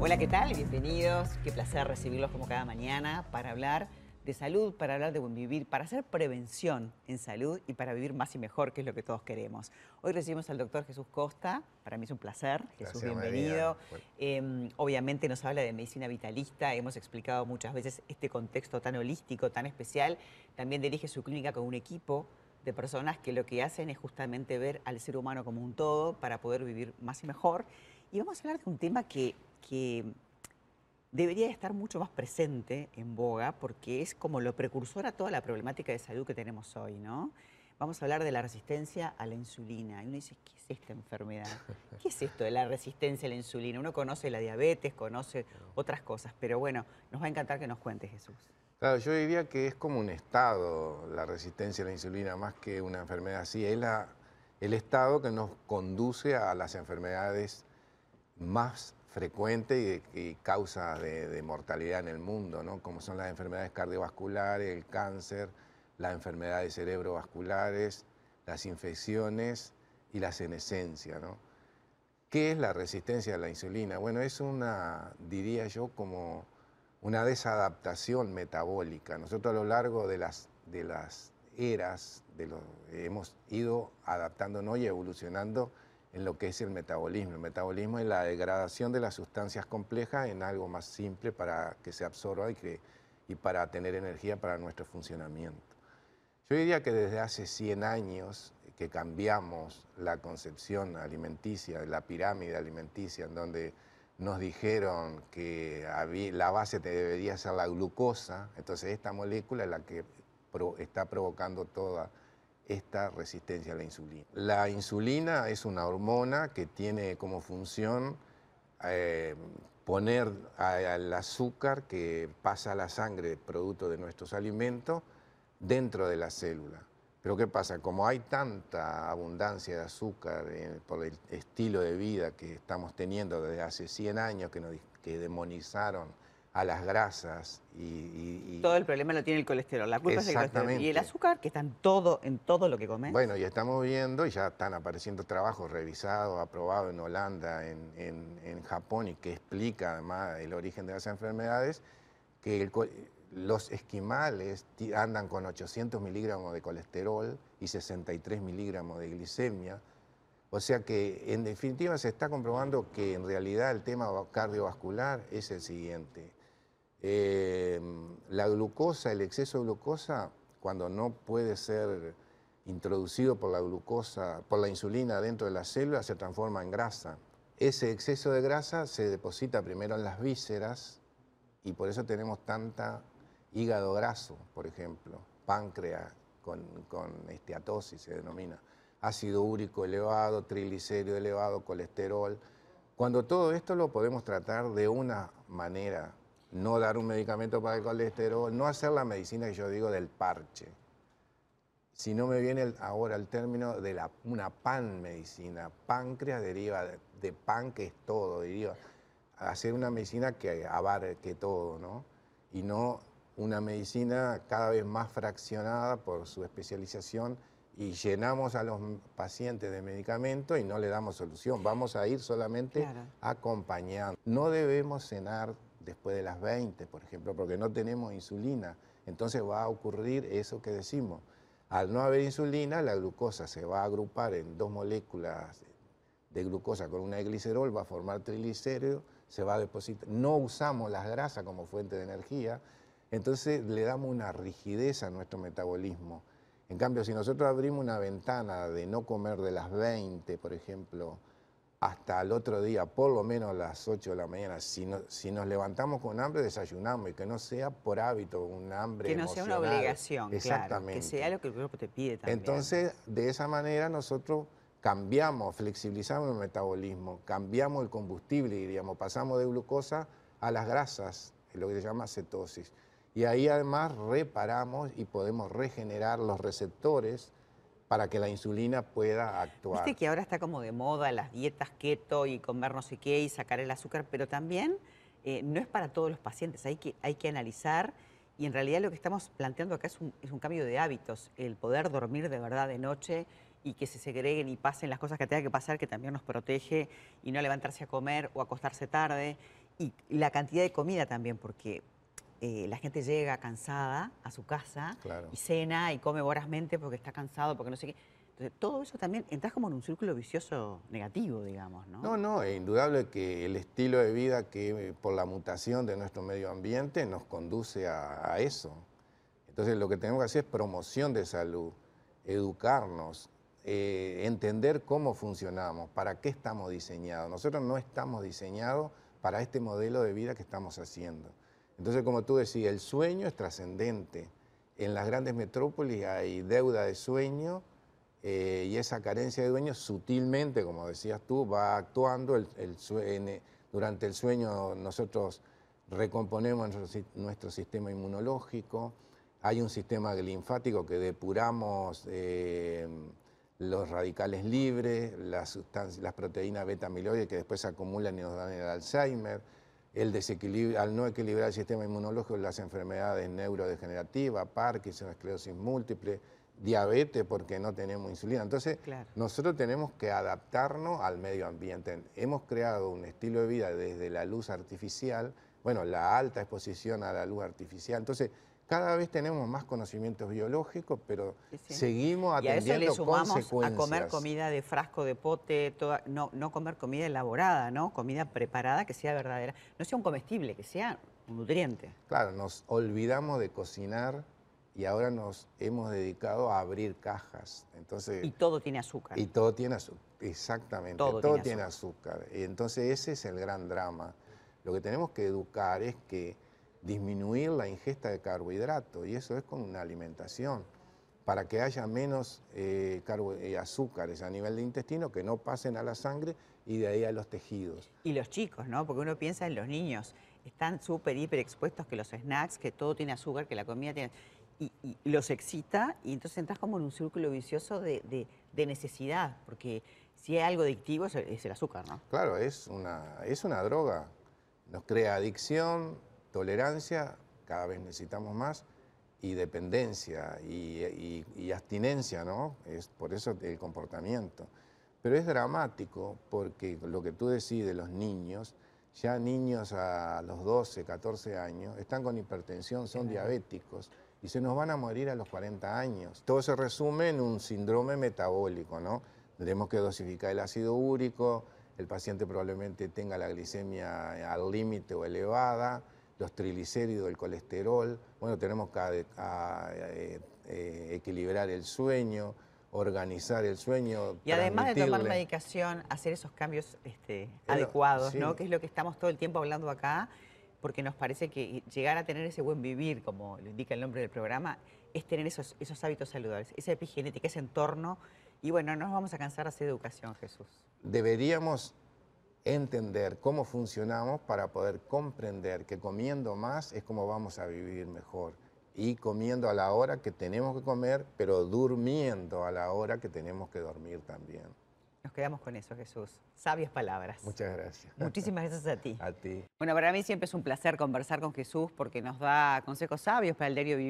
Hola, ¿qué tal? Bienvenidos. Qué placer recibirlos como cada mañana para hablar de salud, para hablar de buen vivir, para hacer prevención en salud y para vivir más y mejor, que es lo que todos queremos. Hoy recibimos al doctor Jesús Costa. Para mí es un placer. Jesús, bienvenido. Eh, obviamente nos habla de medicina vitalista. Hemos explicado muchas veces este contexto tan holístico, tan especial. También dirige su clínica con un equipo de personas que lo que hacen es justamente ver al ser humano como un todo para poder vivir más y mejor. Y vamos a hablar de un tema que que debería estar mucho más presente en boga porque es como lo precursor a toda la problemática de salud que tenemos hoy, ¿no? Vamos a hablar de la resistencia a la insulina. Y uno dice, ¿qué es esta enfermedad? ¿Qué es esto de la resistencia a la insulina? Uno conoce la diabetes, conoce otras cosas, pero bueno, nos va a encantar que nos cuente Jesús. Claro, yo diría que es como un estado la resistencia a la insulina, más que una enfermedad así. Es la, el estado que nos conduce a las enfermedades más frecuente y, causa de, mortalidad en el mundo, ¿no? como son las enfermedades cardiovasculares, el cáncer, las enfermedades cerebrovasculares, las infecciones y la senescencia. ¿no? ¿Qué es la resistencia a la insulina? Bueno, es una, diría yo, como una desadaptación metabólica. Nosotros a lo largo de las, de las eras de lo, hemos ido adaptándonos y evolucionando en lo que es el metabolismo. El metabolismo es la degradación de las sustancias complejas en algo más simple para que se absorba y, que, y para tener energía para nuestro funcionamiento. Yo diría que desde hace 100 años que cambiamos la concepción alimenticia, la pirámide alimenticia, en donde nos dijeron que la base debería ser la glucosa, entonces esta molécula es la que está provocando toda esta resistencia a la insulina. La insulina es una hormona que tiene como función eh, poner al azúcar que pasa a la sangre producto de nuestros alimentos dentro de la célula. Pero ¿qué pasa? Como hay tanta abundancia de azúcar eh, por el estilo de vida que estamos teniendo desde hace 100 años que, nos, que demonizaron a las grasas y, Todo el problema lo tiene el colesterol, la culpa es el colesterol. Y el azúcar, que está en todo, en todo lo que comes. Bueno, y estamos viendo, y ya están apareciendo trabajos revisados, aprobados en Holanda, en, Japón, y que explica además el origen de las enfermedades, que los esquimales andan con 800 miligramos de colesterol y 63 miligramos de glicemia, o sea que en definitiva se está comprobando que en realidad el tema cardiovascular es el siguiente. Em, la glucosa, el exceso de glucosa, cuando no puede ser introducido por la glucosa, por la insulina dentro de la célula, se transforma en grasa. Ese exceso de grasa se deposita primero en las vísceras y por eso tenemos tanta hígado graso, por ejemplo, páncreas con, con esteatosis se denomina, ácido úrico elevado, triglicérido elevado, colesterol. Cuando todo esto lo podemos tratar de una manera no dar un medicamento para el colesterol, no hacer la medicina que yo digo del parche. Si no me viene ahora el término de la, una pan medicina, páncreas deriva de, pan que es todo, diría, hacer una medicina que abarque todo, ¿no? Y no una medicina cada vez más fraccionada por su especialización y llenamos a los pacientes de medicamentos y no le damos solución. Vamos a ir solamente acompañando. No debemos cenar después de las 20, por ejemplo, porque no tenemos insulina. Entonces va a ocurrir eso que decimos. Al no haber insulina, la glucosa se va a agrupar en dos moléculas de glucosa con una de glicerol, va a formar triglicéridos, se va a depositar. No usamos las grasas como fuente de energía, entonces le damos una rigidez a nuestro metabolismo. En cambio, si nosotros abrimos una ventana de no comer de las 20, por ejemplo, hasta el otro día, por lo menos a las 8 de la mañana. Si, si nos levantamos con hambre, desayunamos y que no sea por hábito un hambre. Que no sea una obligación, Exactamente. Claro, que sea lo que el cuerpo te pide también. Entonces, de esa manera nosotros cambiamos, flexibilizamos el metabolismo, cambiamos el combustible, diríamos, pasamos de glucosa a las grasas, lo que se llama cetosis. Y ahí además reparamos y podemos regenerar los receptores para que la insulina pueda actuar. Viste que ahora está como de moda las dietas keto y comer no sé qué y sacar el azúcar, pero también eh, no es para todos los pacientes, hay que, hay que analizar y en realidad lo que estamos planteando acá es un, es un cambio de hábitos, el poder dormir de verdad de noche y que se segreguen y pasen las cosas que tenga que pasar, que también nos protege y no levantarse a comer o acostarse tarde. Y la cantidad de comida también, porque eh, la gente llega cansada a su casa Claro. y cena y come vorazmente porque está cansado, porque no sé qué. Entonces, todo eso también entras como en un círculo vicioso negativo, digamos, ¿no? No, no, es indudable que el estilo de vida que eh, por la mutación de nuestro medio ambiente nos conduce a, a eso. Entonces lo que tenemos que hacer es promoción de salud, educarnos, eh, entender cómo funcionamos, para qué estamos diseñados. Nosotros no estamos diseñados para este modelo de vida que estamos haciendo. Entonces, como tú decías, el sueño es trascendente. En las grandes metrópolis hay deuda de sueño eh, y esa carencia de dueño sutilmente, como decías tú, va actuando. Durante el sueño nosotros recomponemos nuestro, si- nuestro sistema inmunológico, hay un sistema linfático que depuramos eh, los radicales libres, las, las proteínas beta amiloides que después se acumulan y nos dan el Alzheimer, el desequilibrio, al no equilibrar el sistema inmunológico, las enfermedades neurodegenerativas, Parkinson, esclerosis múltiple, diabetes porque no tenemos insulina. Entonces, Claro. nosotros tenemos que adaptarnos al medio ambiente. Hemos creado un estilo de vida desde la luz artificial, bueno, la alta exposición a la luz artificial. Entonces, cada vez tenemos más conocimientos biológicos, pero Sí, seguimos Y a eso atendiendo le sumamos a comer comida de frasco, de pote, toda- no, no comer comida elaborada, ¿no? Comida preparada que sea verdadera. No sea un comestible, que sea un nutriente. Claro, nos olvidamos de cocinar y ahora nos hemos dedicado a abrir cajas. Entonces, Y todo tiene azúcar. Y todo tiene azúcar, exactamente, Todo todo, tiene tiene azúcar. Y entonces ese es el gran drama. Lo que tenemos que educar es que disminuir la ingesta de carbohidratos, y eso es con una alimentación, para que haya menos eh, eh, azúcares a nivel de intestino que no pasen a la sangre y de ahí a los tejidos. Y los chicos, ¿no? Porque uno piensa en los niños. Están súper, hiper expuestos que los snacks, que todo tiene azúcar, que la comida tiene... Y, y los excita y entonces entras como en un círculo vicioso de, de- de necesidad, porque si hay algo adictivo es el, es el azúcar, ¿no? Claro, es una, es una droga. Nos crea adicción, tolerancia, cada vez necesitamos más, y dependencia y, y- y abstinencia, ¿no? Es por eso el comportamiento. Pero es dramático porque lo que tú decís de los niños, ya niños a los 12, 14 años, están con hipertensión, son diabéticos y se nos van a morir a los 40 años. Todo se resume en un síndrome metabólico, ¿no? Tenemos que dosificar el ácido úrico, el paciente probablemente tenga la glicemia al límite o elevada, los triglicéridos, el colesterol. Bueno, tenemos que a- eh, eh, equilibrar el sueño, organizar el sueño. Y además de tomar medicación, hacer esos cambios este, Pero, adecuados, sí. ¿no? Que es lo que estamos todo el tiempo hablando acá, porque nos parece que llegar a tener ese buen vivir, como lo indica el nombre del programa, es tener esos, esos hábitos saludables, esa epigenética, ese entorno. Y bueno, no nos vamos a cansar de hacer educación, Jesús. deberíamos entender cómo funcionamos para poder comprender que comiendo más es como vamos a vivir mejor y comiendo a la hora que tenemos que comer, pero durmiendo a la hora que tenemos que dormir también. Nos quedamos con eso, Jesús. Sabias palabras. Muchas gracias. Muchísimas gracias a ti. A ti. Bueno, para mí siempre es un placer conversar con Jesús porque nos da consejos sabios para el diario vivir.